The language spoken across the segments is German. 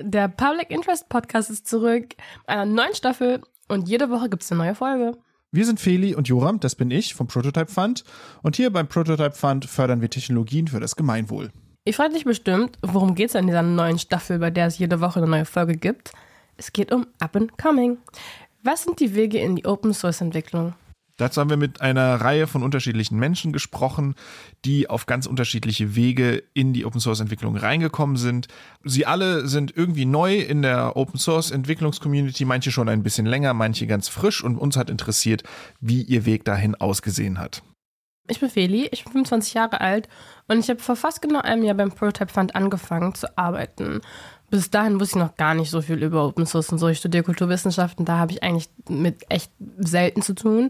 Der Public Interest Podcast ist zurück, einer neuen Staffel und jede Woche gibt es eine neue Folge. Wir sind Feli und Joram, das bin ich vom Prototype Fund und hier beim Prototype Fund fördern wir Technologien für das Gemeinwohl. Ihr fragt euch bestimmt, worum geht es in dieser neuen Staffel, bei der es jede Woche eine neue Folge gibt? Es geht um Up and Coming. Was sind die Wege in die Open Source Entwicklung? Dazu haben wir mit einer Reihe von unterschiedlichen Menschen gesprochen, die auf ganz unterschiedliche Wege in die Open Source Entwicklung reingekommen sind. Sie alle sind irgendwie neu in der Open Source Entwicklungscommunity, manche schon ein bisschen länger, manche ganz frisch und uns hat interessiert, wie ihr Weg dahin ausgesehen hat. Ich bin Feli, ich bin 25 Jahre alt und ich habe vor fast genau einem Jahr beim Prototype Fund angefangen zu arbeiten. Bis dahin wusste ich noch gar nicht so viel über Open Source und so. Ich studiere Kulturwissenschaften, da habe ich eigentlich mit echt selten zu tun.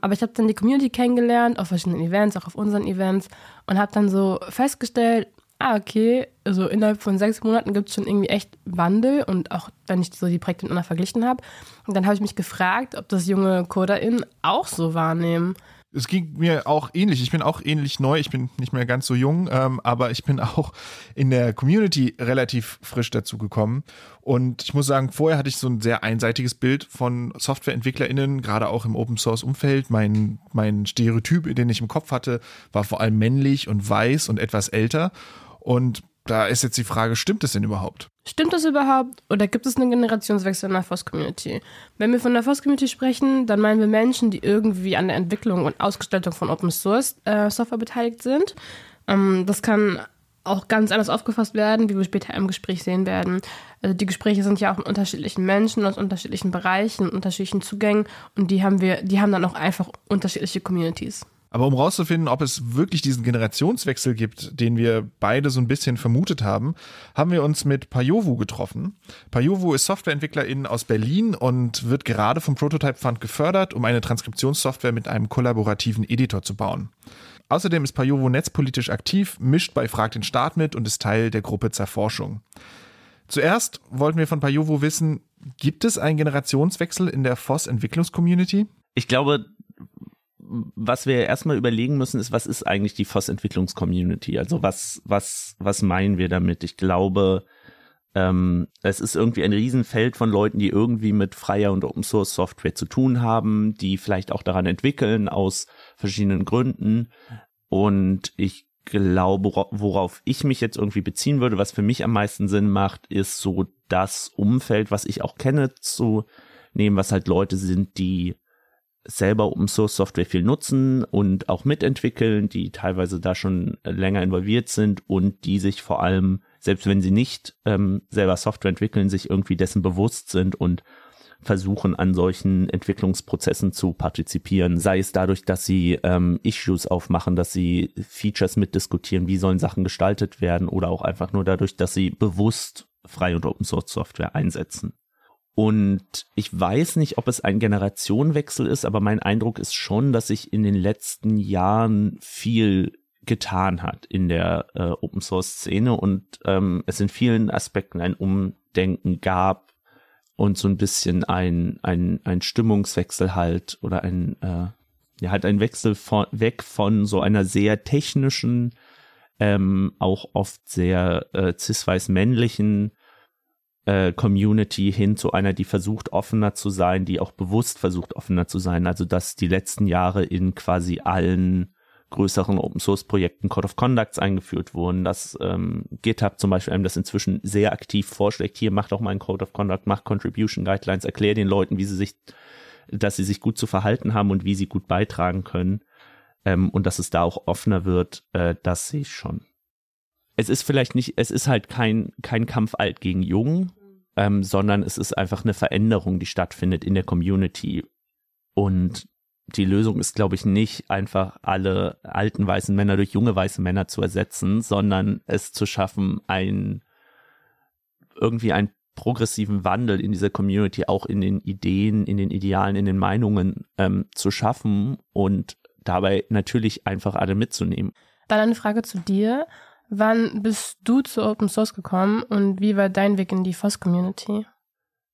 Aber ich habe dann die Community kennengelernt, auf verschiedenen Events, auch auf unseren Events und habe dann so festgestellt, ah, okay, also innerhalb von sechs Monaten gibt es schon irgendwie echt Wandel und auch wenn ich so die Projekte miteinander verglichen habe. Und dann habe ich mich gefragt, ob das junge CoderInnen auch so wahrnehmen es ging mir auch ähnlich. Ich bin auch ähnlich neu. Ich bin nicht mehr ganz so jung, ähm, aber ich bin auch in der Community relativ frisch dazu gekommen. Und ich muss sagen, vorher hatte ich so ein sehr einseitiges Bild von SoftwareentwicklerInnen, gerade auch im Open Source Umfeld. Mein, mein Stereotyp, den ich im Kopf hatte, war vor allem männlich und weiß und etwas älter. Und da ist jetzt die Frage, stimmt es denn überhaupt? Stimmt das überhaupt oder gibt es einen Generationswechsel in der FOSS-Community? Wenn wir von der FOSS-Community sprechen, dann meinen wir Menschen, die irgendwie an der Entwicklung und Ausgestaltung von Open-Source-Software äh, beteiligt sind. Ähm, das kann auch ganz anders aufgefasst werden, wie wir später im Gespräch sehen werden. Also die Gespräche sind ja auch mit unterschiedlichen Menschen aus unterschiedlichen Bereichen, unterschiedlichen Zugängen und die haben wir, die haben dann auch einfach unterschiedliche Communities. Aber um rauszufinden, ob es wirklich diesen Generationswechsel gibt, den wir beide so ein bisschen vermutet haben, haben wir uns mit Payovu getroffen. Payovu ist Softwareentwicklerin aus Berlin und wird gerade vom Prototype Fund gefördert, um eine Transkriptionssoftware mit einem kollaborativen Editor zu bauen. Außerdem ist Payovu netzpolitisch aktiv, mischt bei Frag den Staat mit und ist Teil der Gruppe Zerforschung. Zuerst wollten wir von Payovu wissen, gibt es einen Generationswechsel in der FOSS-Entwicklungscommunity? Ich glaube, was wir erstmal überlegen müssen, ist, was ist eigentlich die FOSS-Entwicklungs-Community? Also was, was, was meinen wir damit? Ich glaube, ähm, es ist irgendwie ein Riesenfeld von Leuten, die irgendwie mit freier und Open Source Software zu tun haben, die vielleicht auch daran entwickeln aus verschiedenen Gründen. Und ich glaube, worauf ich mich jetzt irgendwie beziehen würde, was für mich am meisten Sinn macht, ist so das Umfeld, was ich auch kenne, zu nehmen, was halt Leute sind, die selber Open Source Software viel nutzen und auch mitentwickeln, die teilweise da schon länger involviert sind und die sich vor allem, selbst wenn sie nicht ähm, selber Software entwickeln, sich irgendwie dessen bewusst sind und versuchen an solchen Entwicklungsprozessen zu partizipieren, sei es dadurch, dass sie ähm, Issues aufmachen, dass sie Features mitdiskutieren, wie sollen Sachen gestaltet werden oder auch einfach nur dadurch, dass sie bewusst freie und Open Source Software einsetzen. Und ich weiß nicht, ob es ein Generationenwechsel ist, aber mein Eindruck ist schon, dass sich in den letzten Jahren viel getan hat in der äh, Open Source Szene. Und ähm, es in vielen Aspekten ein Umdenken gab und so ein bisschen ein, ein, ein Stimmungswechsel halt oder ein, äh, ja, halt ein Wechsel von, weg von so einer sehr technischen, ähm, auch oft sehr äh, cis-weiß männlichen äh, Community hin zu einer, die versucht offener zu sein, die auch bewusst versucht offener zu sein. Also dass die letzten Jahre in quasi allen größeren Open Source Projekten Code of Conducts eingeführt wurden, dass ähm, GitHub zum Beispiel einem das inzwischen sehr aktiv vorschlägt, hier macht auch mal ein Code of Conduct, macht Contribution Guidelines, erklär den Leuten, wie sie sich, dass sie sich gut zu verhalten haben und wie sie gut beitragen können. Ähm, und dass es da auch offener wird, äh, das sehe ich schon. Es ist vielleicht nicht, es ist halt kein, kein Kampf alt gegen jung, ähm, sondern es ist einfach eine Veränderung, die stattfindet in der Community. Und die Lösung ist, glaube ich, nicht einfach alle alten weißen Männer durch junge weiße Männer zu ersetzen, sondern es zu schaffen, ein irgendwie einen progressiven Wandel in dieser Community, auch in den Ideen, in den Idealen, in den Meinungen ähm, zu schaffen und dabei natürlich einfach alle mitzunehmen. Dann eine Frage zu dir. Wann bist du zu Open Source gekommen und wie war dein Weg in die FOSS-Community?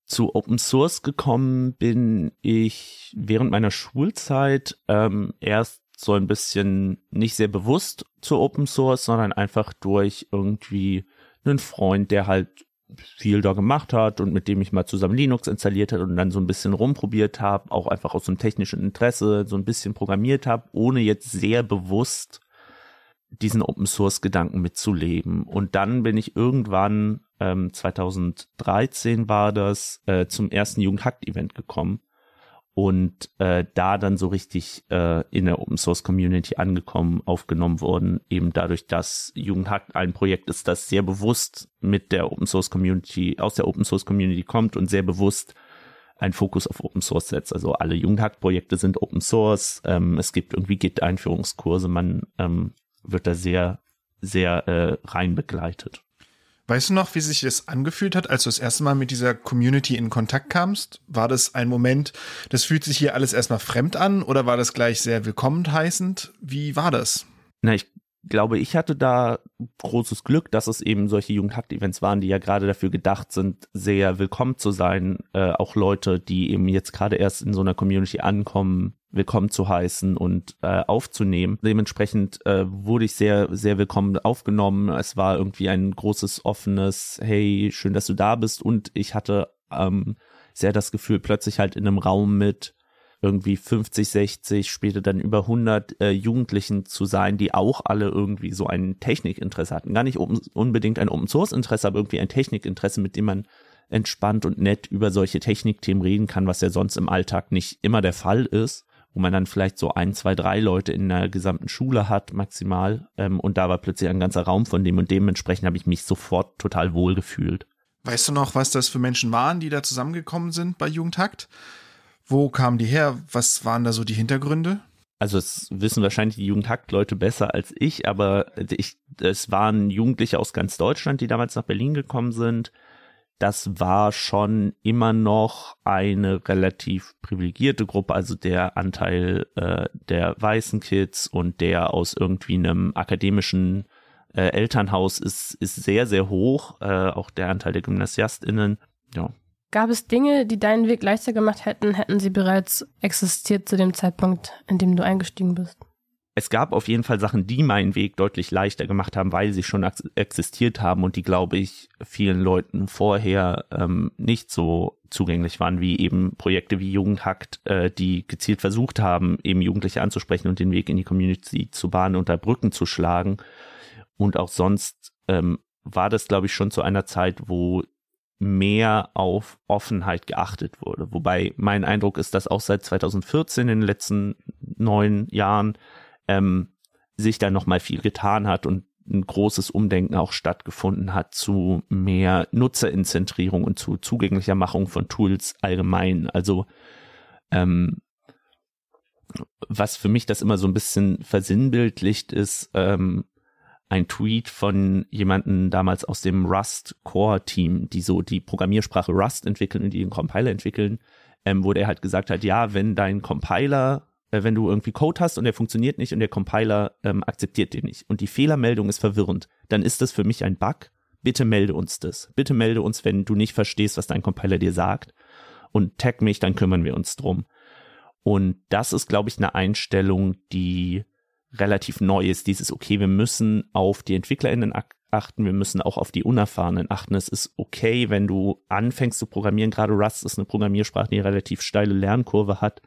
Zu Open Source gekommen bin ich während meiner Schulzeit ähm, erst so ein bisschen nicht sehr bewusst zu Open Source, sondern einfach durch irgendwie einen Freund, der halt viel da gemacht hat und mit dem ich mal zusammen Linux installiert hat und dann so ein bisschen rumprobiert habe, auch einfach aus einem technischen Interesse so ein bisschen programmiert habe, ohne jetzt sehr bewusst diesen Open Source Gedanken mitzuleben. Und dann bin ich irgendwann, ähm, 2013 war das, äh, zum ersten Jugendhackt Event gekommen und äh, da dann so richtig äh, in der Open Source Community angekommen, aufgenommen worden, eben dadurch, dass Jugendhackt ein Projekt ist, das sehr bewusst mit der Open Source Community, aus der Open Source Community kommt und sehr bewusst einen Fokus auf Open Source setzt. Also alle Jugendhack-Projekte sind Open Source. Ähm, es gibt irgendwie Git-Einführungskurse. Man ähm, wird da sehr, sehr äh, rein begleitet. Weißt du noch, wie sich das angefühlt hat, als du das erste Mal mit dieser Community in Kontakt kamst? War das ein Moment, das fühlt sich hier alles erstmal fremd an oder war das gleich sehr willkommen heißend? Wie war das? Na, ich glaube, ich hatte da großes Glück, dass es eben solche Jugendhakt-Events waren, die ja gerade dafür gedacht sind, sehr willkommen zu sein. Äh, auch Leute, die eben jetzt gerade erst in so einer Community ankommen, willkommen zu heißen und äh, aufzunehmen. Dementsprechend äh, wurde ich sehr, sehr willkommen aufgenommen. Es war irgendwie ein großes, offenes, hey, schön, dass du da bist. Und ich hatte ähm, sehr das Gefühl, plötzlich halt in einem Raum mit irgendwie 50, 60, später dann über 100 äh, Jugendlichen zu sein, die auch alle irgendwie so ein Technikinteresse hatten. Gar nicht um, unbedingt ein Open Source Interesse, aber irgendwie ein Technikinteresse, mit dem man entspannt und nett über solche Technikthemen reden kann, was ja sonst im Alltag nicht immer der Fall ist, wo man dann vielleicht so ein, zwei, drei Leute in der gesamten Schule hat maximal ähm, und da war plötzlich ein ganzer Raum von dem und dementsprechend habe ich mich sofort total wohl gefühlt. Weißt du noch, was das für Menschen waren, die da zusammengekommen sind bei Jugendhakt? Wo kamen die her? Was waren da so die Hintergründe? Also es wissen wahrscheinlich die Jugendhakt-Leute besser als ich, aber ich, es waren Jugendliche aus ganz Deutschland, die damals nach Berlin gekommen sind. Das war schon immer noch eine relativ privilegierte Gruppe, also der Anteil äh, der weißen Kids und der aus irgendwie einem akademischen äh, Elternhaus ist, ist sehr, sehr hoch, äh, auch der Anteil der GymnasiastInnen. Ja, Gab es Dinge, die deinen Weg leichter gemacht hätten, hätten sie bereits existiert zu dem Zeitpunkt, in dem du eingestiegen bist? Es gab auf jeden Fall Sachen, die meinen Weg deutlich leichter gemacht haben, weil sie schon existiert haben und die, glaube ich, vielen Leuten vorher ähm, nicht so zugänglich waren, wie eben Projekte wie Jugendhackt, äh, die gezielt versucht haben, eben Jugendliche anzusprechen und den Weg in die Community zu bahnen und da Brücken zu schlagen. Und auch sonst ähm, war das, glaube ich, schon zu einer Zeit, wo mehr auf Offenheit geachtet wurde. Wobei mein Eindruck ist, dass auch seit 2014 in den letzten neun Jahren ähm, sich da noch mal viel getan hat und ein großes Umdenken auch stattgefunden hat zu mehr Nutzerinzentrierung und zu zugänglicher Machung von Tools allgemein. Also ähm, was für mich das immer so ein bisschen versinnbildlicht ist, ähm, ein Tweet von jemanden damals aus dem Rust Core Team, die so die Programmiersprache Rust entwickeln und die den Compiler entwickeln, ähm, wo der halt gesagt hat, ja, wenn dein Compiler, äh, wenn du irgendwie Code hast und der funktioniert nicht und der Compiler ähm, akzeptiert den nicht und die Fehlermeldung ist verwirrend, dann ist das für mich ein Bug. Bitte melde uns das. Bitte melde uns, wenn du nicht verstehst, was dein Compiler dir sagt und tag mich, dann kümmern wir uns drum. Und das ist, glaube ich, eine Einstellung, die relativ neu ist, dieses, okay, wir müssen auf die EntwicklerInnen achten, wir müssen auch auf die Unerfahrenen achten. Es ist okay, wenn du anfängst zu programmieren, gerade Rust ist eine Programmiersprache, die eine relativ steile Lernkurve hat.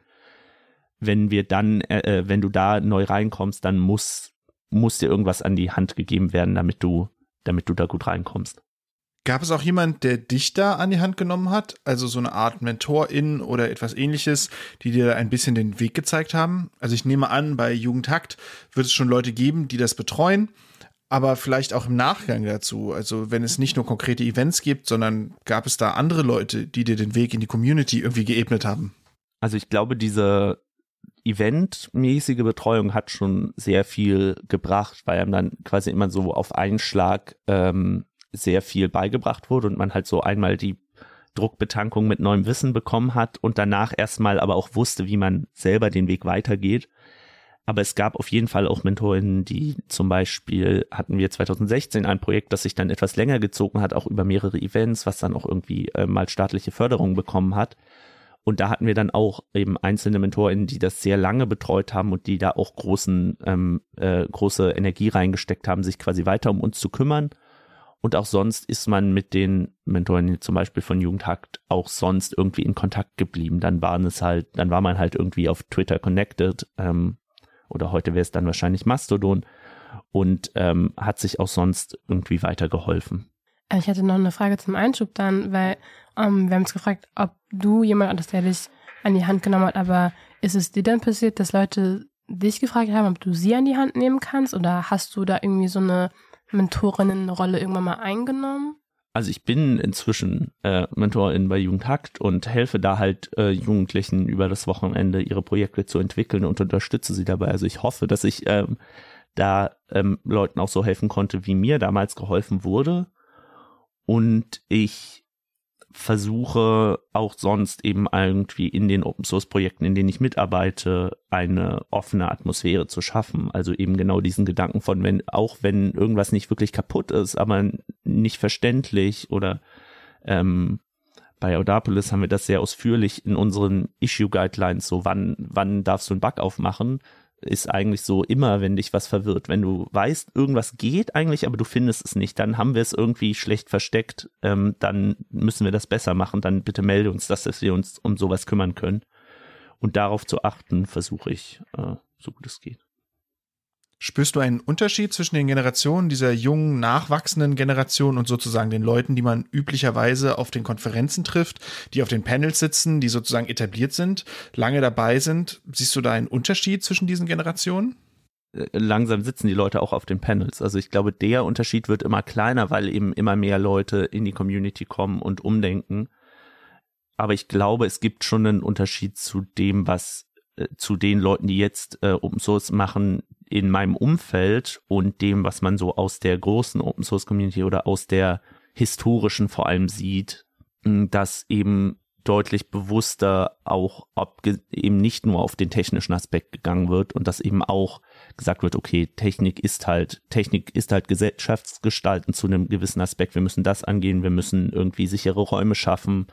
Wenn wir dann, äh, äh, wenn du da neu reinkommst, dann muss, muss dir irgendwas an die Hand gegeben werden, damit du, damit du da gut reinkommst. Gab es auch jemand, der dich da an die Hand genommen hat? Also so eine Art Mentorin oder etwas ähnliches, die dir ein bisschen den Weg gezeigt haben? Also ich nehme an, bei Jugendhakt wird es schon Leute geben, die das betreuen, aber vielleicht auch im Nachgang dazu. Also wenn es nicht nur konkrete Events gibt, sondern gab es da andere Leute, die dir den Weg in die Community irgendwie geebnet haben? Also ich glaube, diese eventmäßige Betreuung hat schon sehr viel gebracht, weil einem dann quasi immer so auf einen Schlag ähm, sehr viel beigebracht wurde und man halt so einmal die Druckbetankung mit neuem Wissen bekommen hat und danach erstmal aber auch wusste, wie man selber den Weg weitergeht. Aber es gab auf jeden Fall auch Mentorinnen, die zum Beispiel hatten wir 2016 ein Projekt, das sich dann etwas länger gezogen hat, auch über mehrere Events, was dann auch irgendwie äh, mal staatliche Förderung bekommen hat. Und da hatten wir dann auch eben einzelne MentorInnen, die das sehr lange betreut haben und die da auch großen, ähm, äh, große Energie reingesteckt haben, sich quasi weiter um uns zu kümmern Und auch sonst ist man mit den Mentoren zum Beispiel von Jugendhakt auch sonst irgendwie in Kontakt geblieben. Dann waren es halt, dann war man halt irgendwie auf Twitter connected, ähm, oder heute wäre es dann wahrscheinlich Mastodon und ähm, hat sich auch sonst irgendwie weitergeholfen. Ich hatte noch eine Frage zum Einschub dann, weil ähm, wir haben uns gefragt, ob du jemand hattest, der dich an die Hand genommen hat, aber ist es dir dann passiert, dass Leute dich gefragt haben, ob du sie an die Hand nehmen kannst oder hast du da irgendwie so eine Mentorinnenrolle irgendwann mal eingenommen? Also ich bin inzwischen äh, Mentorin bei Jugendhakt und helfe da halt äh, Jugendlichen über das Wochenende ihre Projekte zu entwickeln und unterstütze sie dabei. Also ich hoffe, dass ich ähm, da ähm, Leuten auch so helfen konnte, wie mir damals geholfen wurde. Und ich versuche auch sonst eben irgendwie in den Open Source Projekten, in denen ich mitarbeite, eine offene Atmosphäre zu schaffen. Also eben genau diesen Gedanken von, wenn, auch wenn irgendwas nicht wirklich kaputt ist, aber nicht verständlich oder ähm, bei Audapolis haben wir das sehr ausführlich in unseren Issue Guidelines, so wann, wann darfst du einen Bug aufmachen, ist eigentlich so immer, wenn dich was verwirrt. Wenn du weißt, irgendwas geht eigentlich, aber du findest es nicht, dann haben wir es irgendwie schlecht versteckt, ähm, dann müssen wir das besser machen, dann bitte melde uns, dass wir uns um sowas kümmern können. Und darauf zu achten, versuche ich, äh, so gut es geht. Spürst du einen Unterschied zwischen den Generationen, dieser jungen, nachwachsenden Generation und sozusagen den Leuten, die man üblicherweise auf den Konferenzen trifft, die auf den Panels sitzen, die sozusagen etabliert sind, lange dabei sind? Siehst du da einen Unterschied zwischen diesen Generationen? Äh, langsam sitzen die Leute auch auf den Panels. Also ich glaube, der Unterschied wird immer kleiner, weil eben immer mehr Leute in die Community kommen und umdenken. Aber ich glaube, es gibt schon einen Unterschied zu dem, was äh, zu den Leuten, die jetzt äh, Open Source machen, in meinem Umfeld und dem, was man so aus der großen Open Source Community oder aus der historischen vor allem sieht, dass eben deutlich bewusster auch eben nicht nur auf den technischen Aspekt gegangen wird und dass eben auch gesagt wird, okay, Technik ist halt, Technik ist halt Gesellschaftsgestalten zu einem gewissen Aspekt. Wir müssen das angehen, wir müssen irgendwie sichere Räume schaffen,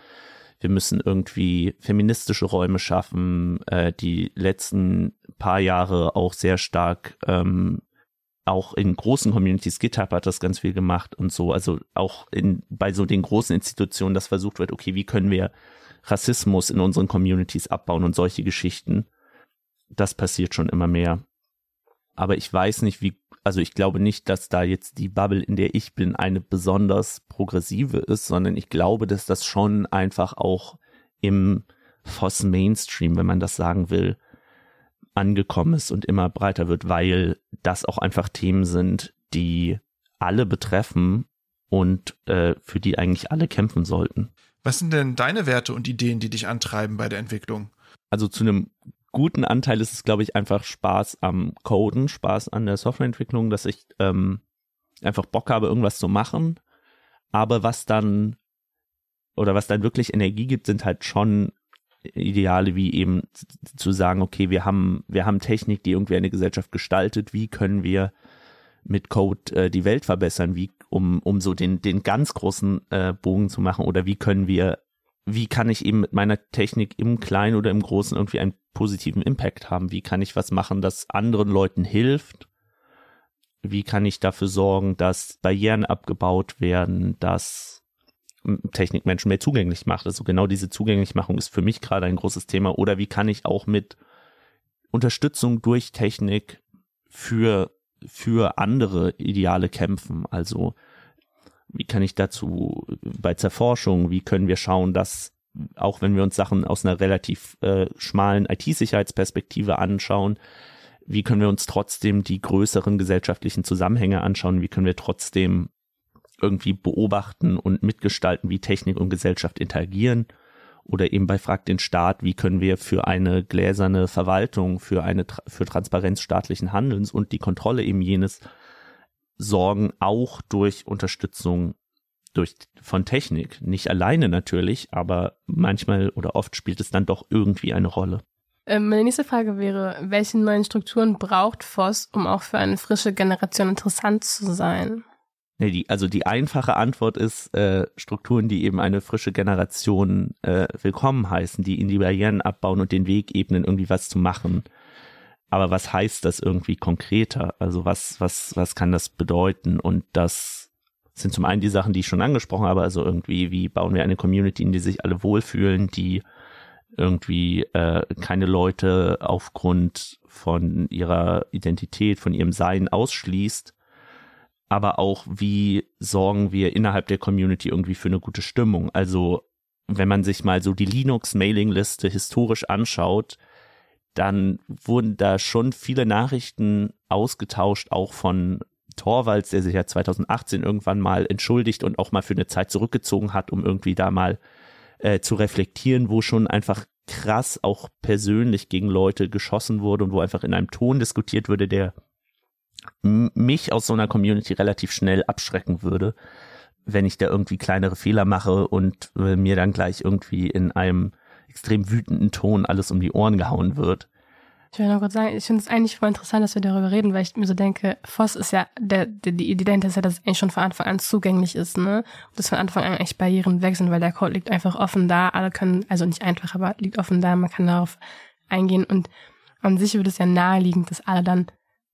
wir müssen irgendwie feministische Räume schaffen, äh, die letzten paar Jahre auch sehr stark ähm, auch in großen Communities, GitHub hat das ganz viel gemacht und so, also auch in, bei so den großen Institutionen, dass versucht wird, okay, wie können wir Rassismus in unseren Communities abbauen und solche Geschichten. Das passiert schon immer mehr. Aber ich weiß nicht, wie, also ich glaube nicht, dass da jetzt die Bubble, in der ich bin, eine besonders progressive ist, sondern ich glaube, dass das schon einfach auch im FOSS Mainstream, wenn man das sagen will, angekommen ist und immer breiter wird, weil das auch einfach Themen sind, die alle betreffen und äh, für die eigentlich alle kämpfen sollten. Was sind denn deine Werte und Ideen, die dich antreiben bei der Entwicklung? Also zu einem guten Anteil ist es, glaube ich, einfach Spaß am Coden, Spaß an der Softwareentwicklung, dass ich ähm, einfach Bock habe, irgendwas zu machen. Aber was dann oder was dann wirklich Energie gibt, sind halt schon Ideale wie eben zu sagen, okay, wir haben, wir haben Technik, die irgendwie eine Gesellschaft gestaltet, wie können wir mit Code äh, die Welt verbessern, wie, um, um so den, den ganz großen äh, Bogen zu machen? Oder wie können wir, wie kann ich eben mit meiner Technik im Kleinen oder im Großen irgendwie einen positiven Impact haben, wie kann ich was machen, das anderen Leuten hilft, wie kann ich dafür sorgen, dass Barrieren abgebaut werden, dass Technik Menschen mehr zugänglich macht. Also genau diese Zugänglichmachung ist für mich gerade ein großes Thema. Oder wie kann ich auch mit Unterstützung durch Technik für, für andere Ideale kämpfen? Also wie kann ich dazu bei Zerforschung, wie können wir schauen, dass auch wenn wir uns Sachen aus einer relativ äh, schmalen IT-Sicherheitsperspektive anschauen, wie können wir uns trotzdem die größeren gesellschaftlichen Zusammenhänge anschauen, wie können wir trotzdem irgendwie beobachten und mitgestalten, wie Technik und Gesellschaft interagieren. Oder eben bei Frag den Staat, wie können wir für eine gläserne Verwaltung, für eine, für Transparenz staatlichen Handelns und die Kontrolle eben jenes sorgen, auch durch Unterstützung durch, von Technik. Nicht alleine natürlich, aber manchmal oder oft spielt es dann doch irgendwie eine Rolle. Ähm, meine nächste Frage wäre, welche neuen Strukturen braucht FOSS, um auch für eine frische Generation interessant zu sein? Nee, die, also die einfache Antwort ist äh, Strukturen, die eben eine frische Generation äh, willkommen heißen, die in die Barrieren abbauen und den Weg ebnen, irgendwie was zu machen. Aber was heißt das irgendwie konkreter? Also was, was, was kann das bedeuten? Und das sind zum einen die Sachen, die ich schon angesprochen habe, also irgendwie, wie bauen wir eine Community, in die sich alle wohlfühlen, die irgendwie äh, keine Leute aufgrund von ihrer Identität, von ihrem Sein ausschließt, aber auch wie sorgen wir innerhalb der Community irgendwie für eine gute Stimmung. Also wenn man sich mal so die Linux-Mailing-Liste historisch anschaut, dann wurden da schon viele Nachrichten ausgetauscht, auch von Torvalds, der sich ja 2018 irgendwann mal entschuldigt und auch mal für eine Zeit zurückgezogen hat, um irgendwie da mal äh, zu reflektieren, wo schon einfach krass auch persönlich gegen Leute geschossen wurde und wo einfach in einem Ton diskutiert würde, der mich aus so einer Community relativ schnell abschrecken würde, wenn ich da irgendwie kleinere Fehler mache und äh, mir dann gleich irgendwie in einem extrem wütenden Ton alles um die Ohren gehauen wird. Ich will noch kurz sagen, ich finde es eigentlich voll interessant, dass wir darüber reden, weil ich mir so denke, Voss ist ja, der, der, die Idee dahinter ist ja, dass es eigentlich schon von Anfang an zugänglich ist, ne? Und dass von Anfang an eigentlich Barrieren weg sind, weil der Code liegt einfach offen da, alle können, also nicht einfach, aber liegt offen da, man kann darauf eingehen und an sich wird es ja naheliegend, dass alle dann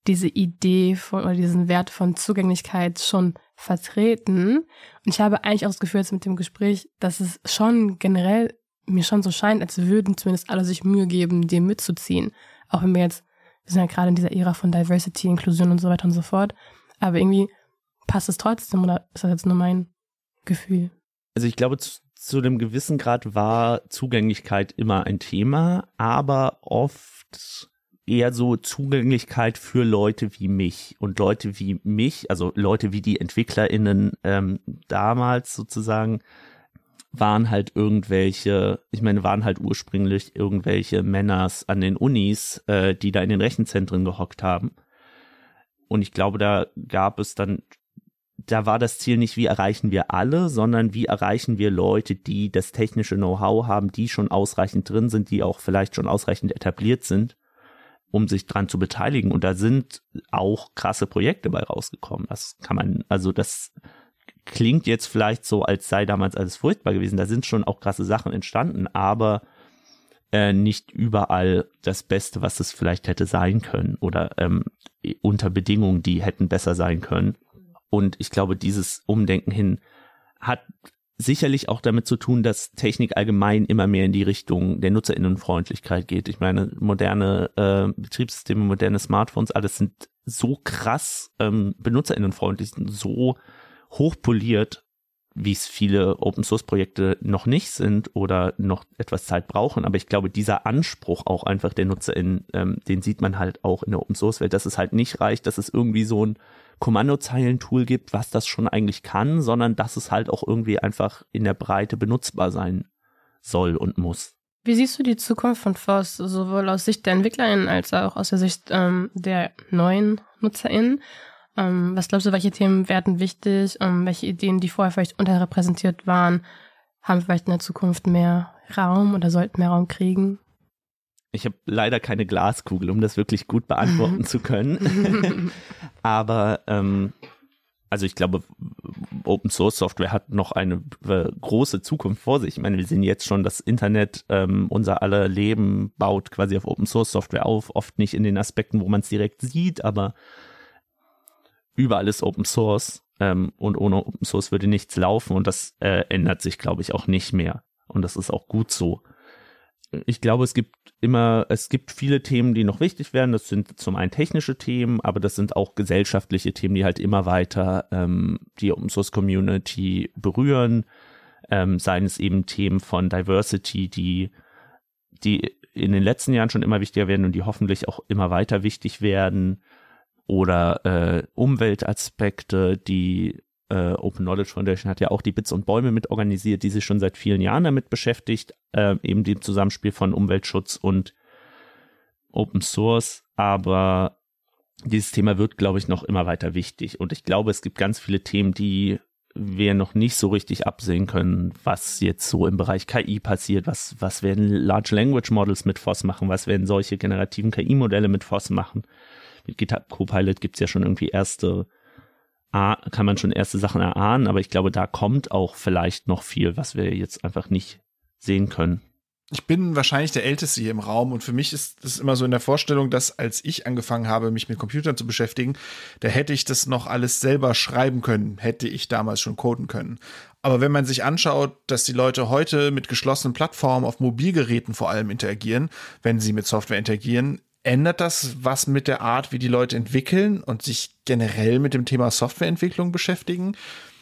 diese Idee von, oder diesen Wert von Zugänglichkeit schon vertreten. Und ich habe eigentlich auch das Gefühl jetzt mit dem Gespräch, dass es schon generell mir schon so scheint, als würden zumindest alle sich Mühe geben, dem mitzuziehen. Auch wenn wir jetzt, wir sind ja gerade in dieser Ära von Diversity, Inklusion und so weiter und so fort. Aber irgendwie passt es trotzdem oder ist das jetzt nur mein Gefühl? Also ich glaube, zu, zu einem gewissen Grad war Zugänglichkeit immer ein Thema, aber oft eher so Zugänglichkeit für Leute wie mich und Leute wie mich, also Leute wie die EntwicklerInnen ähm, damals sozusagen, waren halt irgendwelche, ich meine, waren halt ursprünglich irgendwelche Männers an den Unis, äh, die da in den Rechenzentren gehockt haben. Und ich glaube, da gab es dann, da war das Ziel nicht, wie erreichen wir alle, sondern wie erreichen wir Leute, die das technische Know-how haben, die schon ausreichend drin sind, die auch vielleicht schon ausreichend etabliert sind, um sich dran zu beteiligen. Und da sind auch krasse Projekte bei rausgekommen. Das kann man, also das, klingt jetzt vielleicht so, als sei damals alles furchtbar gewesen. Da sind schon auch krasse Sachen entstanden, aber äh, nicht überall das Beste, was es vielleicht hätte sein können oder ähm, unter Bedingungen, die hätten besser sein können. Und ich glaube, dieses Umdenken hin hat sicherlich auch damit zu tun, dass Technik allgemein immer mehr in die Richtung der Nutzerinnenfreundlichkeit geht. Ich meine, moderne äh, Betriebssysteme, moderne Smartphones, alles sind so krass ähm, benutzerinnenfreundlich, so hochpoliert, wie es viele Open Source Projekte noch nicht sind oder noch etwas Zeit brauchen. Aber ich glaube, dieser Anspruch auch einfach der NutzerInnen, ähm, den sieht man halt auch in der Open Source Welt, dass es halt nicht reicht, dass es irgendwie so ein Kommandozeilen-Tool gibt, was das schon eigentlich kann, sondern dass es halt auch irgendwie einfach in der Breite benutzbar sein soll und muss. Wie siehst du die Zukunft von FOSS, sowohl aus Sicht der EntwicklerInnen als auch aus der Sicht ähm, der neuen NutzerInnen? Ähm, was glaubst du, welche Themen werden wichtig? Ähm, welche Ideen, die vorher vielleicht unterrepräsentiert waren, haben vielleicht in der Zukunft mehr Raum oder sollten mehr Raum kriegen? Ich habe leider keine Glaskugel, um das wirklich gut beantworten zu können. Aber ähm, also ich glaube, Open Source Software hat noch eine äh, große Zukunft vor sich. Ich meine, wir sehen jetzt schon, das Internet, ähm, unser aller Leben baut quasi auf Open Source Software auf, oft nicht in den Aspekten, wo man es direkt sieht, aber überall ist Open Source ähm, und ohne Open Source würde nichts laufen und das äh, ändert sich, glaube ich, auch nicht mehr. Und das ist auch gut so. Ich glaube, es gibt immer, es gibt viele Themen, die noch wichtig werden. Das sind zum einen technische Themen, aber das sind auch gesellschaftliche Themen, die halt immer weiter ähm, die Open Source Community berühren. Ähm, seien es eben Themen von Diversity, die, die in den letzten Jahren schon immer wichtiger werden und die hoffentlich auch immer weiter wichtig werden oder äh, Umweltaspekte, die äh, Open Knowledge Foundation hat ja auch die Bits und Bäume mit organisiert, die sich schon seit vielen Jahren damit beschäftigt, äh, eben dem Zusammenspiel von Umweltschutz und Open Source, aber dieses Thema wird, glaube ich, noch immer weiter wichtig. Und ich glaube, es gibt ganz viele Themen, die wir noch nicht so richtig absehen können, was jetzt so im Bereich KI passiert, was, was werden Large Language Models mit FOSS machen, was werden solche generativen KI-Modelle mit FOSS machen mit GitHub Copilot gibt's ja schon irgendwie erste, kann man schon erste Sachen erahnen, aber ich glaube, da kommt auch vielleicht noch viel, was wir jetzt einfach nicht sehen können. ich bin wahrscheinlich der Älteste hier im Raum und für mich ist das immer so in der Vorstellung, dass als ich angefangen habe, mich mit Computern zu beschäftigen, da hätte ich das noch alles selber schreiben können, hätte ich damals schon coden können. Aber wenn man sich anschaut, dass die Leute heute mit geschlossenen Plattformen auf Mobilgeräten vor allem interagieren, wenn sie mit Software interagieren, ändert das was mit der Art, wie die Leute entwickeln und sich generell mit dem Thema Softwareentwicklung beschäftigen?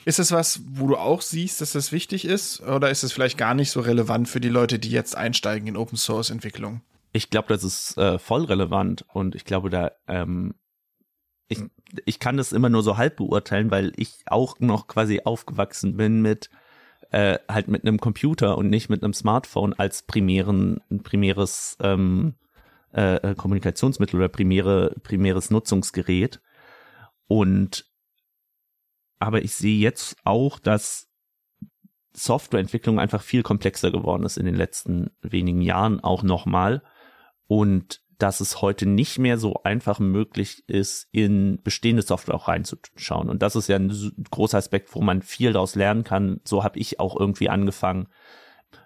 Ist es was, wo du auch siehst, dass das wichtig ist? Oder ist es vielleicht gar nicht so relevant für die Leute, die jetzt einsteigen in Open Source Entwicklung? Ich glaube, das ist äh, voll relevant und ich glaube, da ähm, ich, ich kann das immer nur so halb beurteilen, weil ich auch noch quasi aufgewachsen bin mit äh, halt mit einem Computer und nicht mit einem Smartphone als primären primäres ähm, äh, äh Kommunikationsmittel oder primäre primäres Nutzungsgerät und aber ich sehe jetzt auch, dass Softwareentwicklung einfach viel komplexer geworden ist in den letzten wenigen Jahren auch nochmal und dass es heute nicht mehr so einfach möglich ist, in bestehende Software auch reinzuschauen. Und das ist ja ein großer Aspekt, wo man viel daraus lernen kann. So habe ich auch irgendwie angefangen,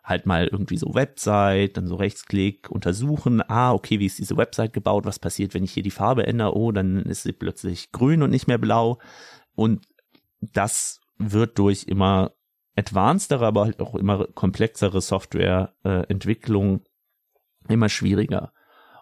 halt mal irgendwie so Website, dann so Rechtsklick, untersuchen, ah, okay, wie ist diese Website gebaut, was passiert, wenn ich hier die Farbe ändere, oh, dann ist sie plötzlich grün und nicht mehr blau. Und das wird durch immer advancedere, aber halt auch immer komplexere Softwareentwicklung äh, immer schwieriger.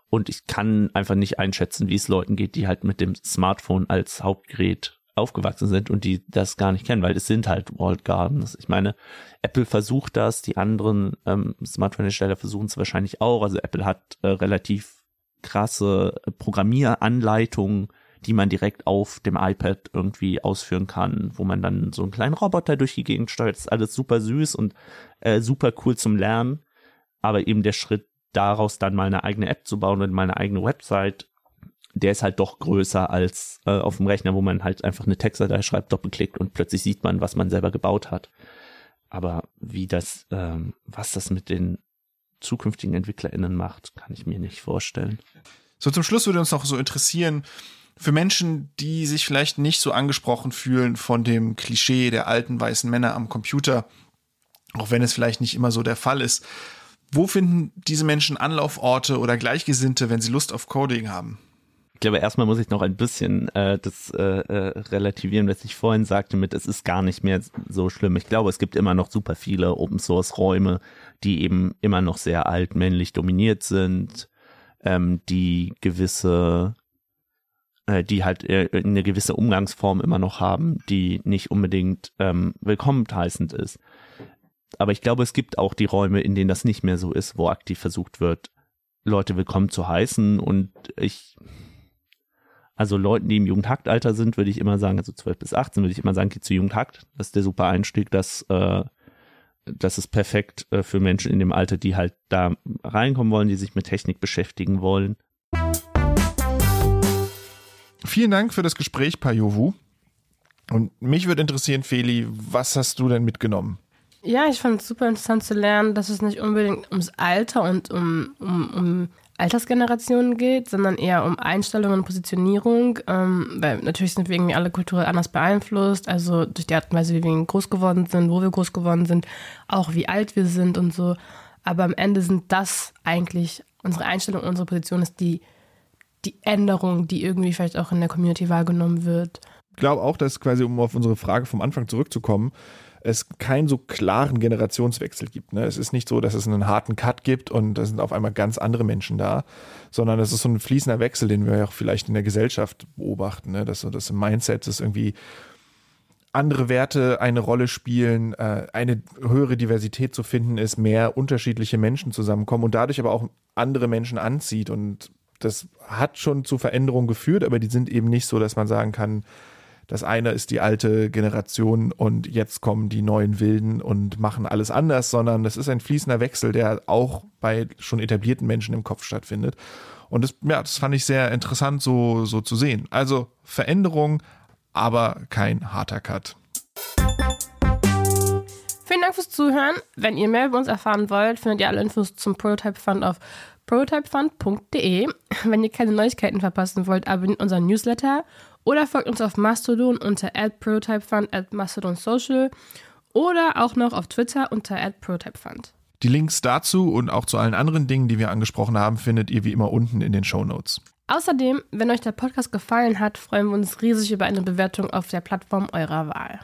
Und ich kann einfach nicht einschätzen, wie es Leuten geht, die halt mit dem Smartphone als Hauptgerät aufgewachsen sind und die das gar nicht kennen, weil es sind halt Walled Gardens. Ich meine, Apple versucht das, die anderen ähm, Smartphone-Hersteller versuchen es wahrscheinlich auch. Also Apple hat äh, relativ krasse Programmieranleitungen, die man direkt auf dem iPad irgendwie ausführen kann, wo man dann so einen kleinen Roboter durch die Gegend steuert. Das ist alles super süß und äh, super cool zum Lernen. Aber eben der Schritt daraus dann mal eine eigene App zu bauen und mal eine eigene Website, der ist halt doch größer als äh, auf dem Rechner, wo man halt einfach eine Textdatei schreibt, doppelklickt und plötzlich sieht man, was man selber gebaut hat. Aber wie das, ähm, was das mit den zukünftigen EntwicklerInnen macht, kann ich mir nicht vorstellen. So zum Schluss würde uns noch so interessieren, für Menschen, die sich vielleicht nicht so angesprochen fühlen von dem Klischee der alten weißen Männer am Computer, auch wenn es vielleicht nicht immer so der Fall ist, wo finden diese Menschen Anlauforte oder Gleichgesinnte, wenn sie Lust auf Coding haben? Ich glaube, erstmal muss ich noch ein bisschen äh, das äh, äh, relativieren, was ich vorhin sagte, mit es ist gar nicht mehr so schlimm. Ich glaube, es gibt immer noch super viele Open Source Räume, die eben immer noch sehr alt männlich dominiert sind, ähm, die gewisse äh, die halt äh, eine gewisse Umgangsform immer noch haben, die nicht unbedingt ähm, willkommen heißend ist. Aber ich glaube, es gibt auch die Räume, in denen das nicht mehr so ist, wo aktiv versucht wird, Leute willkommen zu heißen. Und ich, also Leuten, die im Jugendhaktalter sind, würde ich immer sagen, also 12 bis 18, würde ich immer sagen, geht zu Jugendhakt. Das ist der super Einstieg, das, äh, das ist perfekt äh, für Menschen in dem Alter, die halt da reinkommen wollen, die sich mit Technik beschäftigen wollen. Vielen Dank für das Gespräch, Pajovu. Und mich würde interessieren, Feli, was hast du denn mitgenommen? Ja, ich fand es super interessant zu lernen, dass es nicht unbedingt ums Alter und um, um, um Altersgenerationen geht, sondern eher um Einstellung und Positionierung. Ähm, weil natürlich sind wir irgendwie alle kulturell anders beeinflusst, also durch die Art und Weise, wie wir groß geworden sind, wo wir groß geworden sind, auch wie alt wir sind und so. Aber am Ende sind das eigentlich unsere Einstellung, unsere Position ist die die Änderung, die irgendwie vielleicht auch in der Community wahrgenommen wird. Ich glaube auch, dass quasi, um auf unsere Frage vom Anfang zurückzukommen, es keinen so klaren Generationswechsel gibt. Ne? Es ist nicht so, dass es einen harten Cut gibt und da sind auf einmal ganz andere Menschen da, sondern es ist so ein fließender Wechsel, den wir auch vielleicht in der Gesellschaft beobachten, ne? dass so das Mindset ist irgendwie andere Werte eine Rolle spielen, äh, eine höhere Diversität zu finden ist, mehr unterschiedliche Menschen zusammenkommen und dadurch aber auch andere Menschen anzieht und das hat schon zu Veränderungen geführt, aber die sind eben nicht so, dass man sagen kann, das eine ist die alte Generation und jetzt kommen die neuen Wilden und machen alles anders, sondern das ist ein fließender Wechsel, der auch bei schon etablierten Menschen im Kopf stattfindet. Und das, ja, das fand ich sehr interessant so, so zu sehen. Also Veränderung, aber kein harter Cut. Vielen Dank fürs Zuhören. Wenn ihr mehr über uns erfahren wollt, findet ihr alle Infos zum Prototype Fund auf prototypefund.de. Wenn ihr keine Neuigkeiten verpassen wollt, abonniert unseren Newsletter oder folgt uns auf Mastodon unter prototypefund at mastodon social oder auch noch auf Twitter unter prototypefund. Die Links dazu und auch zu allen anderen Dingen, die wir angesprochen haben, findet ihr wie immer unten in den Show Notes. Außerdem, wenn euch der Podcast gefallen hat, freuen wir uns riesig über eine Bewertung auf der Plattform eurer Wahl.